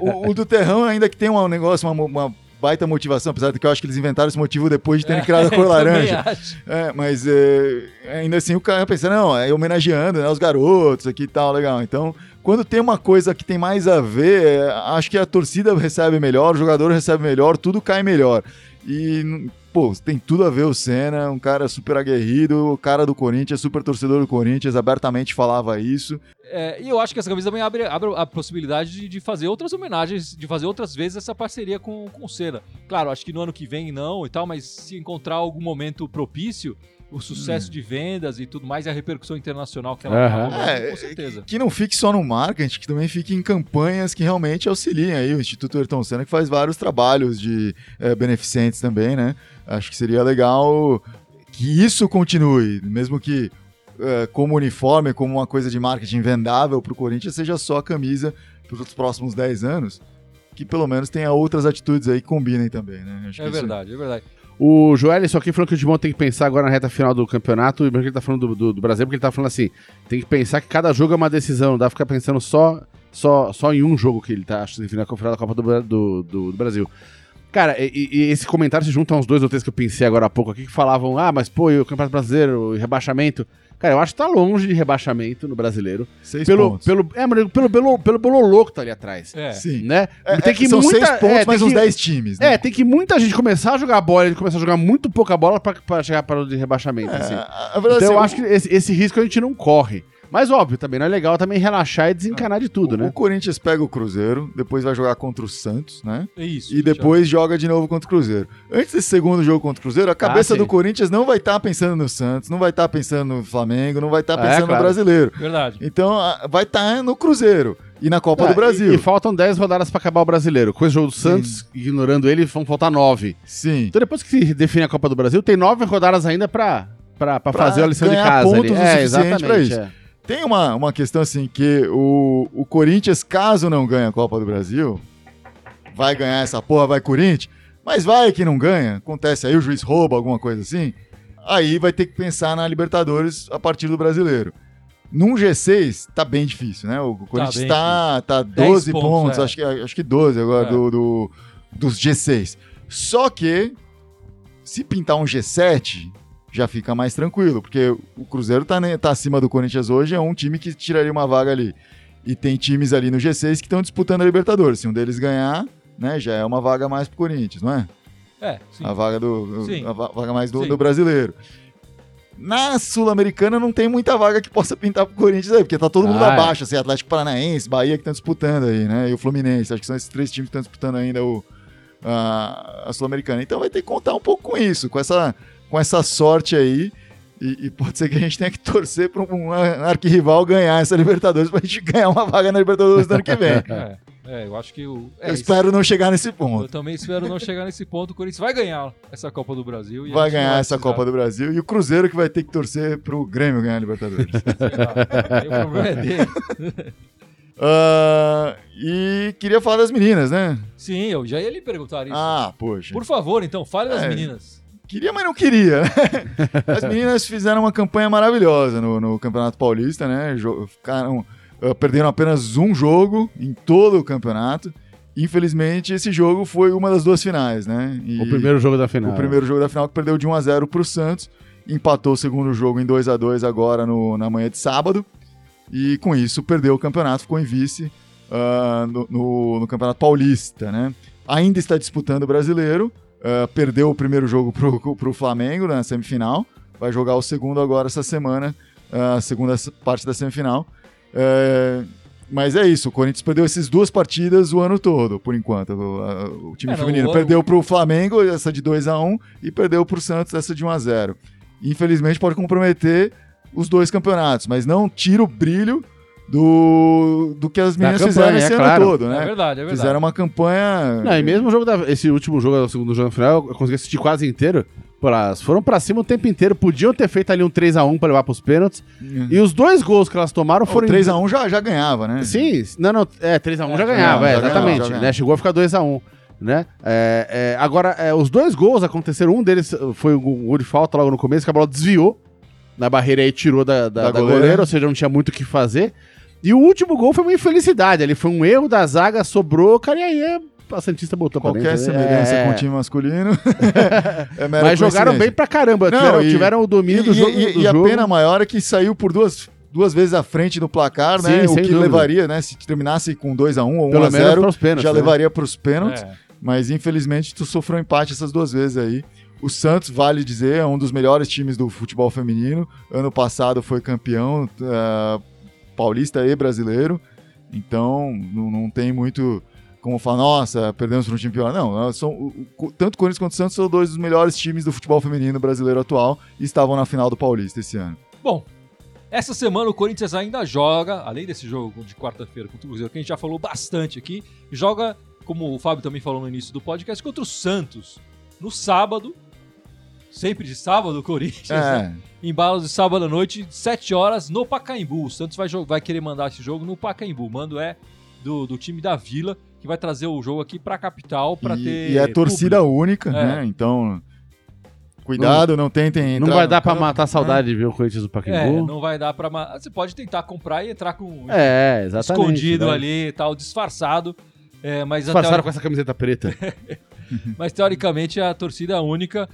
Speaker 3: o, o do Terrão ainda que tem um negócio, uma, uma baita motivação, apesar de que eu acho que eles inventaram esse motivo depois de terem criado a cor
Speaker 1: É,
Speaker 3: laranja. É, mas é, ainda assim o cara pensa, não, é homenageando né, os garotos aqui e tal, legal. Então, quando tem uma coisa que tem mais a ver, é, acho que a torcida recebe melhor, o jogador recebe melhor, tudo cai melhor. E, pô, tem tudo a ver o Senna, um cara super aguerrido, o cara do Corinthians, super torcedor do Corinthians, abertamente falava isso.
Speaker 1: É, e eu acho que essa camisa também abre, abre a possibilidade de, de fazer outras homenagens, de fazer outras vezes essa parceria com, com o Senna. Claro, acho que no ano que vem não e tal, mas se encontrar algum momento propício, o sucesso de vendas e tudo mais, e a repercussão internacional que ela rolando,
Speaker 3: É,
Speaker 1: com certeza.
Speaker 3: Que não fique só no marketing, que também fique em campanhas que realmente auxiliem aí. O Instituto Ayrton Senna que faz vários trabalhos de eh, beneficentes também, né? Acho que seria legal que isso continue, mesmo que eh, como uniforme, como uma coisa de marketing vendável para o Corinthians, seja só a camisa para os próximos 10 anos. Que pelo menos tenha outras atitudes aí que combinem também, né? Acho
Speaker 1: É
Speaker 3: que isso-
Speaker 1: verdade, é verdade.
Speaker 2: O Joel só aqui falou que o Timão tem que pensar agora na reta final do campeonato, e porque ele tá falando do, do, do Brasil, porque ele tá falando assim, tem que pensar que cada jogo é uma decisão, não dá pra ficar pensando só, só, só em um jogo que ele tá, acho, enfim, na final da Copa do, do- do Brasil. Cara, e, e esse comentário se junta a uns dois ou três que eu pensei agora há pouco aqui, que falavam, ah, mas pô, e o Campeonato Brasileiro, e rebaixamento. Cara, eu acho que tá longe de rebaixamento no brasileiro.
Speaker 3: Seis
Speaker 2: Pelo,
Speaker 3: pontos.
Speaker 2: pelo, é, mano, pelo, pelo, pelo bololô que tá ali atrás.
Speaker 1: É.
Speaker 3: Sim.
Speaker 2: Né?
Speaker 3: É,
Speaker 2: tem
Speaker 3: é,
Speaker 2: que
Speaker 3: são
Speaker 2: muita,
Speaker 3: seis pontos,
Speaker 2: é,
Speaker 3: mais
Speaker 2: tem
Speaker 3: uns
Speaker 2: que-
Speaker 3: 10 times, né?
Speaker 2: é, tem que muita gente começar a jogar bola e começar a jogar muito pouca bola pra, pra chegar para o de rebaixamento. assim.
Speaker 3: É, a- a verdade
Speaker 2: Então
Speaker 3: é
Speaker 2: eu
Speaker 3: assim,
Speaker 2: acho que esse, esse risco a gente não corre. Mas óbvio, também não é legal também relaxar e desencanar de tudo,
Speaker 3: o,
Speaker 2: né?
Speaker 3: o Corinthians pega o Cruzeiro, depois vai jogar contra o Santos, né?
Speaker 1: É isso.
Speaker 3: E depois joga de novo contra o Cruzeiro. Antes desse segundo jogo contra o Cruzeiro, a cabeça
Speaker 2: sim.
Speaker 3: do Corinthians não vai estar pensando no Santos, não vai estar pensando no Flamengo, não vai estar
Speaker 2: É,
Speaker 3: pensando
Speaker 2: claro.
Speaker 3: no brasileiro.
Speaker 1: Verdade.
Speaker 3: Então vai estar no Cruzeiro e na Copa
Speaker 2: Ah,
Speaker 3: do Brasil.
Speaker 2: E, e faltam 10 rodadas pra acabar o brasileiro. Com esse jogo do Santos, ignorando ele, vão faltar 9.
Speaker 3: Sim.
Speaker 2: Então depois que se define a Copa do Brasil, tem 9 rodadas ainda Pra fazer a lição de casa.
Speaker 3: pontos
Speaker 2: ali.
Speaker 3: o
Speaker 2: É, exatamente.
Speaker 3: pra isso.
Speaker 2: é.
Speaker 3: Tem uma, uma questão assim que o, o Corinthians, caso não ganhe a Copa do Brasil, vai ganhar essa porra, vai Corinthians, mas vai que não ganha, acontece aí, o juiz rouba, alguma coisa assim, aí vai ter que pensar na Libertadores a partir do brasileiro. Num G6, tá bem difícil, né? O Corinthians
Speaker 1: bem
Speaker 3: tá, tá
Speaker 1: 10
Speaker 3: 12
Speaker 1: pontos,
Speaker 3: pontos,
Speaker 1: é.
Speaker 3: acho, que, acho que 12 agora
Speaker 1: É.
Speaker 3: do, do- dos G6. Só que, se pintar um G7, já fica mais tranquilo, porque o Cruzeiro tá, ne- tá acima do Corinthians hoje, é um time que tiraria uma vaga ali. E tem times ali no G6 que estão disputando a Libertadores. Se um deles ganhar, né, já é uma vaga mais pro Corinthians, não é?
Speaker 1: É, sim.
Speaker 3: A vaga do
Speaker 1: Sim.
Speaker 3: a va- vaga mais do,
Speaker 1: Sim.
Speaker 3: do brasileiro. Na Sul-Americana não tem muita vaga que possa pintar pro Corinthians aí, porque tá todo mundo
Speaker 2: Ah, é.
Speaker 3: abaixo, assim, Atlético Paranaense, Bahia que estão disputando aí, né? E o Fluminense, acho que são esses três times que estão disputando ainda o, a, a Sul-Americana. Então vai ter que contar um pouco com isso, com essa, com essa sorte aí. E, e pode ser que a gente tenha que torcer para um arquirrival ganhar essa Libertadores pra gente ganhar uma vaga na Libertadores do ano que vem.
Speaker 1: É, é, eu acho que o. é,
Speaker 3: Eu
Speaker 1: isso-
Speaker 3: espero não chegar nesse
Speaker 1: Eu
Speaker 3: ponto.
Speaker 1: também espero não chegar nesse ponto. O Corinthians vai ganhar essa Copa do Brasil. e a
Speaker 3: Vai ganhar essa
Speaker 1: precisar-
Speaker 3: Copa do Brasil e o Cruzeiro que vai ter que torcer pro Grêmio ganhar a Libertadores.
Speaker 1: Aí o problema é dele.
Speaker 3: Ah, e queria falar das meninas, né?
Speaker 1: Sim, eu já ia lhe perguntar isso.
Speaker 3: Ah, poxa.
Speaker 1: Por favor, então, fale das
Speaker 3: É.
Speaker 1: meninas.
Speaker 3: Queria, mas não queria. né? As meninas fizeram uma campanha maravilhosa no, no Campeonato Paulista, né? Ficaram, ah, perderam apenas um jogo em todo o campeonato. Infelizmente, esse jogo foi uma das duas finais, né? E
Speaker 2: O primeiro jogo da final.
Speaker 3: o primeiro jogo da final que perdeu de 1 a 0 pro Santos, empatou o segundo jogo em 2 a 2 agora no- na manhã de sábado. E com isso perdeu o campeonato, ficou em vice ah, no, no- no Campeonato Paulista, né? Ainda está disputando o brasileiro, ah, perdeu o primeiro jogo pro, pro Flamengo na semifinal, vai jogar o segundo agora essa semana, a segunda parte da semifinal. É, mas é isso, o Corinthians perdeu essas duas partidas o ano todo, por enquanto. O, o time
Speaker 1: É,
Speaker 3: feminino
Speaker 1: o-
Speaker 3: perdeu pro Flamengo, essa de 2 a 1 e perdeu pro Santos, essa de 1 a 0 Infelizmente pode comprometer os dois campeonatos, mas não tira o brilho do, do que as meninas
Speaker 2: campanha,
Speaker 3: fizeram
Speaker 2: é
Speaker 3: esse ano
Speaker 2: claro.
Speaker 3: todo,
Speaker 1: É
Speaker 3: né?
Speaker 1: verdade, é verdade.
Speaker 3: Fizeram uma campanha.
Speaker 2: Não, e mesmo o jogo da, esse último jogo, o segundo jogo da final, eu consegui assistir quase inteiro. Elas foram pra cima o tempo inteiro, podiam ter feito ali um 3x1 pra levar pros pênaltis. E os dois gols que elas tomaram
Speaker 3: Foram
Speaker 2: foram.
Speaker 3: 3x1 já, já ganhava, né?
Speaker 2: Sim, não, não, é, 3x1
Speaker 1: É,
Speaker 2: já
Speaker 1: já
Speaker 2: ganhava, é,
Speaker 3: já
Speaker 2: exatamente.
Speaker 3: já ganhava.
Speaker 2: né? Chegou a ficar 2x1. Né? É, é, agora, é, os dois gols aconteceram. Um deles foi um gol de falta logo no começo, que a bola desviou na barreira e tirou da, da,
Speaker 3: Da
Speaker 2: da
Speaker 3: goleira.
Speaker 2: goleira, ou seja, não tinha muito o que fazer. E o último gol foi uma infelicidade. Ali foi um erro da zaga, sobrou, cara, e aí é, a Santista botou pra
Speaker 3: Qualquer
Speaker 2: dentro.
Speaker 3: semelhança
Speaker 2: É,
Speaker 3: com o time masculino. é
Speaker 2: Mas jogaram bem pra caramba.
Speaker 3: Não,
Speaker 2: tiveram,
Speaker 3: e-
Speaker 2: tiveram o domínio do
Speaker 3: e,
Speaker 2: jogo.
Speaker 3: e-
Speaker 2: do
Speaker 3: e a
Speaker 2: jogo.
Speaker 3: pena maior é que saiu por duas, duas vezes à frente no placar, né?
Speaker 2: Sim,
Speaker 3: o
Speaker 2: sem
Speaker 3: que
Speaker 2: dúvida.
Speaker 3: levaria, né? Se terminasse com 2x1 ou
Speaker 2: Pelo
Speaker 3: 1x0,
Speaker 2: menos para os pênaltis.
Speaker 3: já
Speaker 2: né?
Speaker 3: levaria para os pênaltis.
Speaker 1: É.
Speaker 3: Mas infelizmente tu sofreu empate essas duas vezes aí. O Santos, vale dizer, é um dos melhores times do futebol feminino. Ano passado foi campeão eh, paulista e brasileiro. Então não, não tem muito como falar, nossa, perdemos para um time pior. Não, são, o- tanto Corinthians quanto Santos são dois dos melhores times do futebol feminino brasileiro atual e estavam na final do Paulista esse ano.
Speaker 1: Bom, essa semana o Corinthians ainda joga, além desse jogo de quarta-feira contra o Cruzeiro, que a gente já falou bastante aqui, joga, como o Fábio também falou no início do podcast, contra o Santos no sábado. Sempre de sábado, Corinthians, né?
Speaker 3: É,
Speaker 1: Embalos de sábado à noite, 7 horas, no Pacaembu. O Santos vai, vai querer mandar esse jogo no Pacaembu. O mando é do, do time da Vila, que vai trazer o jogo aqui pra capital pra
Speaker 3: e,
Speaker 1: ter.
Speaker 3: e é torcida
Speaker 1: público.
Speaker 3: única,
Speaker 1: É.
Speaker 3: né? Então, cuidado, não, tentem
Speaker 2: Não
Speaker 3: entrar
Speaker 2: vai
Speaker 3: no
Speaker 2: dar pra
Speaker 3: campo,
Speaker 2: matar a
Speaker 3: né?
Speaker 2: saudade de ver o Corinthians do
Speaker 1: É,
Speaker 2: Pacaembu.
Speaker 1: não vai dar pra. ma- Você pode tentar comprar e entrar com
Speaker 2: É, exatamente.
Speaker 1: escondido
Speaker 2: né?
Speaker 1: ali e tal, disfarçado. É, mas, até-
Speaker 2: Disfarçaram com essa camiseta preta.
Speaker 1: mas teoricamente é a torcida única.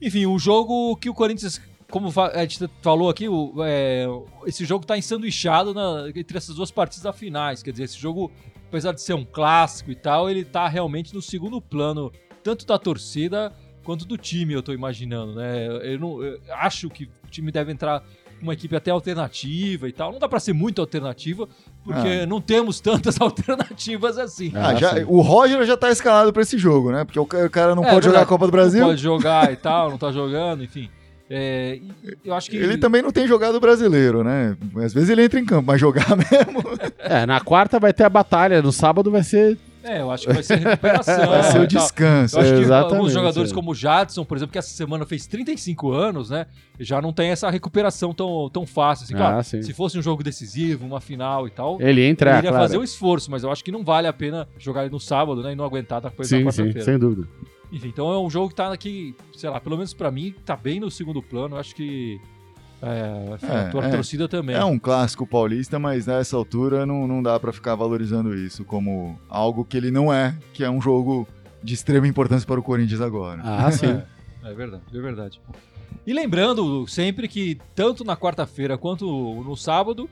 Speaker 1: Enfim, o jogo que o Corinthians, como a gente falou aqui, o- é, esse jogo tá ensanduichado na- entre essas duas partidas da finais. Quer dizer, esse jogo, apesar de ser um clássico e tal, ele tá realmente no segundo plano, tanto da torcida quanto do time, eu tô imaginando, né? Eu, não, eu acho que o time deve entrar uma equipe até alternativa e tal. Não dá pra ser muito alternativa, porque
Speaker 3: Ah.
Speaker 1: não temos tantas alternativas assim.
Speaker 3: Ah,
Speaker 2: Ah,
Speaker 3: já- o Roger já tá escalado pra esse jogo, né? Porque o ca- o cara não
Speaker 1: É,
Speaker 3: pode jogar a
Speaker 1: verdade.
Speaker 3: Copa do Brasil.
Speaker 1: Não pode jogar e tal, não tá jogando, enfim. É, e eu acho que.
Speaker 3: Ele também não tem jogado brasileiro, né? Às vezes ele entra em campo, mas jogar mesmo.
Speaker 2: É, na quarta vai ter a batalha, no sábado vai ser.
Speaker 1: É, eu acho que vai ser recuperação.
Speaker 3: Vai ser o
Speaker 1: tal.
Speaker 3: descanso.
Speaker 1: Eu acho que
Speaker 2: Exatamente,
Speaker 1: alguns jogadores
Speaker 2: é.
Speaker 1: como o Jadson, por exemplo, que essa semana fez 35 anos, né? Já não tem essa recuperação tão, tão fácil. Assim,
Speaker 2: Ah,
Speaker 1: claro, se fosse um jogo decisivo, uma final e tal,
Speaker 2: Ele entra,
Speaker 1: ele iria
Speaker 2: claro.
Speaker 1: fazer o esforço, mas eu acho que não vale a pena jogar ele no sábado, né? E não aguentar depois
Speaker 2: Sim,
Speaker 1: na
Speaker 2: sim,
Speaker 1: quarta-feira.
Speaker 2: sem dúvida.
Speaker 1: Enfim, então é um jogo que tá aqui, sei lá, pelo menos pra mim, tá bem no segundo plano. Eu acho que. É,
Speaker 3: É,
Speaker 1: a tua
Speaker 3: é.
Speaker 1: torcida também.
Speaker 3: É um clássico paulista, mas nessa altura não, não dá pra ficar valorizando isso como algo que ele não é, que é um jogo de extrema importância para o Corinthians agora.
Speaker 2: Ah, sim.
Speaker 1: É, é verdade, é verdade. E lembrando sempre que tanto na quarta-feira quanto no sábado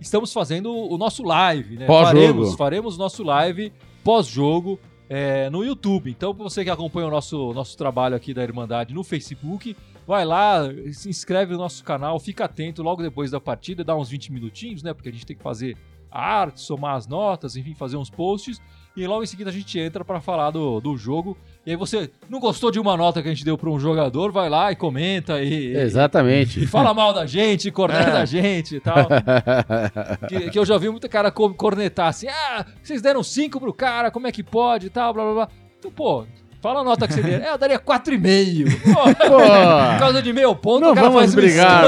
Speaker 1: estamos fazendo o nosso live, né?
Speaker 2: Pós-jogo.
Speaker 1: Faremos, faremos o nosso live pós-jogo é, no YouTube. Então, para você que acompanha o nosso, nosso trabalho aqui da Irmandade no Facebook, vai lá, se inscreve no nosso canal, fica atento logo depois da partida, dá uns 20 minutinhos, né? Porque a gente tem que fazer a arte, somar as notas, enfim, fazer uns posts. E logo em seguida a gente entra para falar do, do jogo. E aí você não gostou de uma nota que a gente deu para um jogador, vai lá e comenta e, e-
Speaker 2: Exatamente.
Speaker 1: e fala mal da gente, corneta
Speaker 3: É.
Speaker 1: da gente e tal. que, que eu já vi muita cara co- cornetar assim: ah, vocês deram 5 pro cara, como é que pode e tal, blá blá blá. Então, pô, fala a nota que você der. É, eu daria 4,5. Pô, Por causa de meio ponto,
Speaker 2: Não
Speaker 1: o cara
Speaker 2: vamos
Speaker 1: um
Speaker 2: brigar,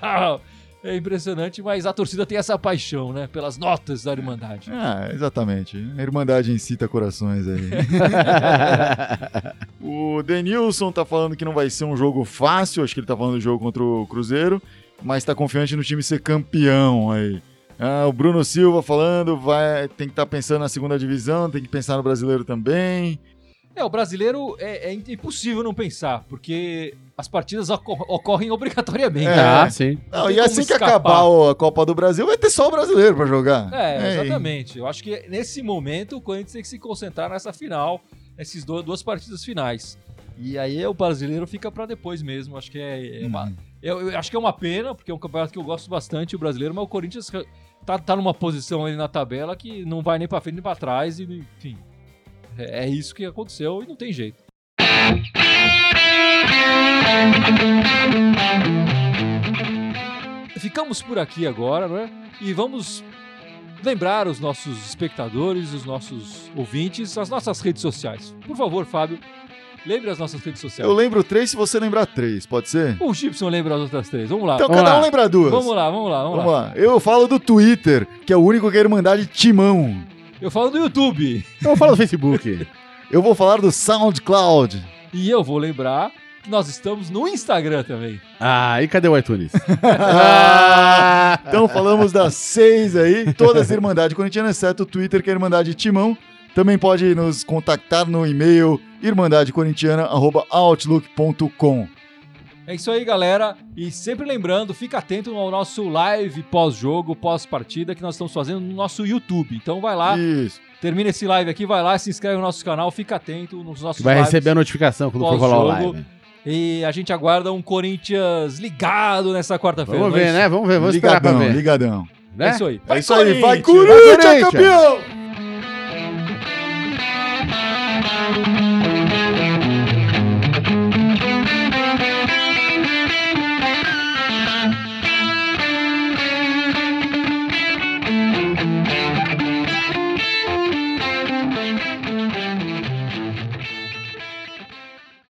Speaker 1: tal. É impressionante, mas a torcida tem essa paixão, né? Pelas notas da Irmandade.
Speaker 3: Ah, exatamente. A Irmandade incita corações aí. o Denilson tá falando que não vai ser um jogo fácil, acho que ele tá falando do jogo contra o Cruzeiro, mas tá confiante no time ser campeão aí. Ah, o Bruno Silva falando, vai, tem que estar pensando na segunda divisão, tem que pensar no brasileiro também.
Speaker 1: É, o brasileiro é, é impossível não pensar, porque as partidas ocor- ocorrem obrigatoriamente.
Speaker 3: É.
Speaker 2: Ah, sim.
Speaker 3: Não, e assim que acabar a Copa do Brasil, vai ter só o brasileiro pra jogar.
Speaker 1: É, exatamente. Eu acho que nesse momento o Corinthians tem que se concentrar nessa final, nessas duas partidas finais. E aí o brasileiro fica pra depois mesmo. Acho que é, é uma,
Speaker 3: Uhum.
Speaker 1: eu, eu acho que é uma pena, porque é um campeonato que eu gosto bastante, o brasileiro, mas o Corinthians tá, tá numa posição ali na tabela que não vai nem pra frente nem pra trás, e enfim. É, isso que aconteceu e não tem jeito. Ficamos por aqui agora, não é? E vamos lembrar os nossos espectadores, os nossos ouvintes, as nossas redes sociais. Por favor, Fábio, lembre as nossas redes sociais.
Speaker 3: Eu lembro três se você lembrar três, pode ser?
Speaker 1: O Gibson lembra as outras três. Vamos lá.
Speaker 3: Então
Speaker 2: Vamos
Speaker 3: cada
Speaker 2: lá.
Speaker 3: um lembra duas.
Speaker 1: Vamos lá, vamos lá, vamos,
Speaker 3: Vamos
Speaker 1: lá.
Speaker 3: lá. Eu falo do Twitter, que é o único que é Irmandade Timão.
Speaker 1: Eu falo do YouTube.
Speaker 2: Então fala do Facebook.
Speaker 3: Eu vou falar do SoundCloud.
Speaker 1: E eu vou lembrar que nós estamos no Instagram também.
Speaker 2: Ah, e cadê o iTunes?
Speaker 3: Então falamos das seis aí, todas Irmandade Corintiana, exceto o Twitter, que é Irmandade Timão. Também pode nos contactar no e-mail irmandadecorintiana.outlook.com.
Speaker 1: É isso aí, galera. E sempre lembrando, fica atento ao nosso live pós-jogo, pós-partida, que nós estamos fazendo no nosso YouTube. Então vai lá,
Speaker 3: Isso.
Speaker 1: termina esse live aqui, vai lá, se inscreve no nosso canal, fica atento nos nossos
Speaker 2: Vai
Speaker 1: lives.
Speaker 2: receber a notificação quando for rolar o live.
Speaker 1: E a gente aguarda um Corinthians ligado nessa quarta-feira.
Speaker 2: Vamos
Speaker 1: é
Speaker 2: ver,
Speaker 1: isso?
Speaker 2: né? Vamos ver, vamos esperar pra
Speaker 3: Ligadão,
Speaker 2: ver.
Speaker 3: ligadão.
Speaker 2: Né?
Speaker 1: É isso aí.
Speaker 3: É isso aí, vai
Speaker 1: Corinthians!
Speaker 3: Corinthians,
Speaker 2: Vai, Corinthians!
Speaker 3: campeão!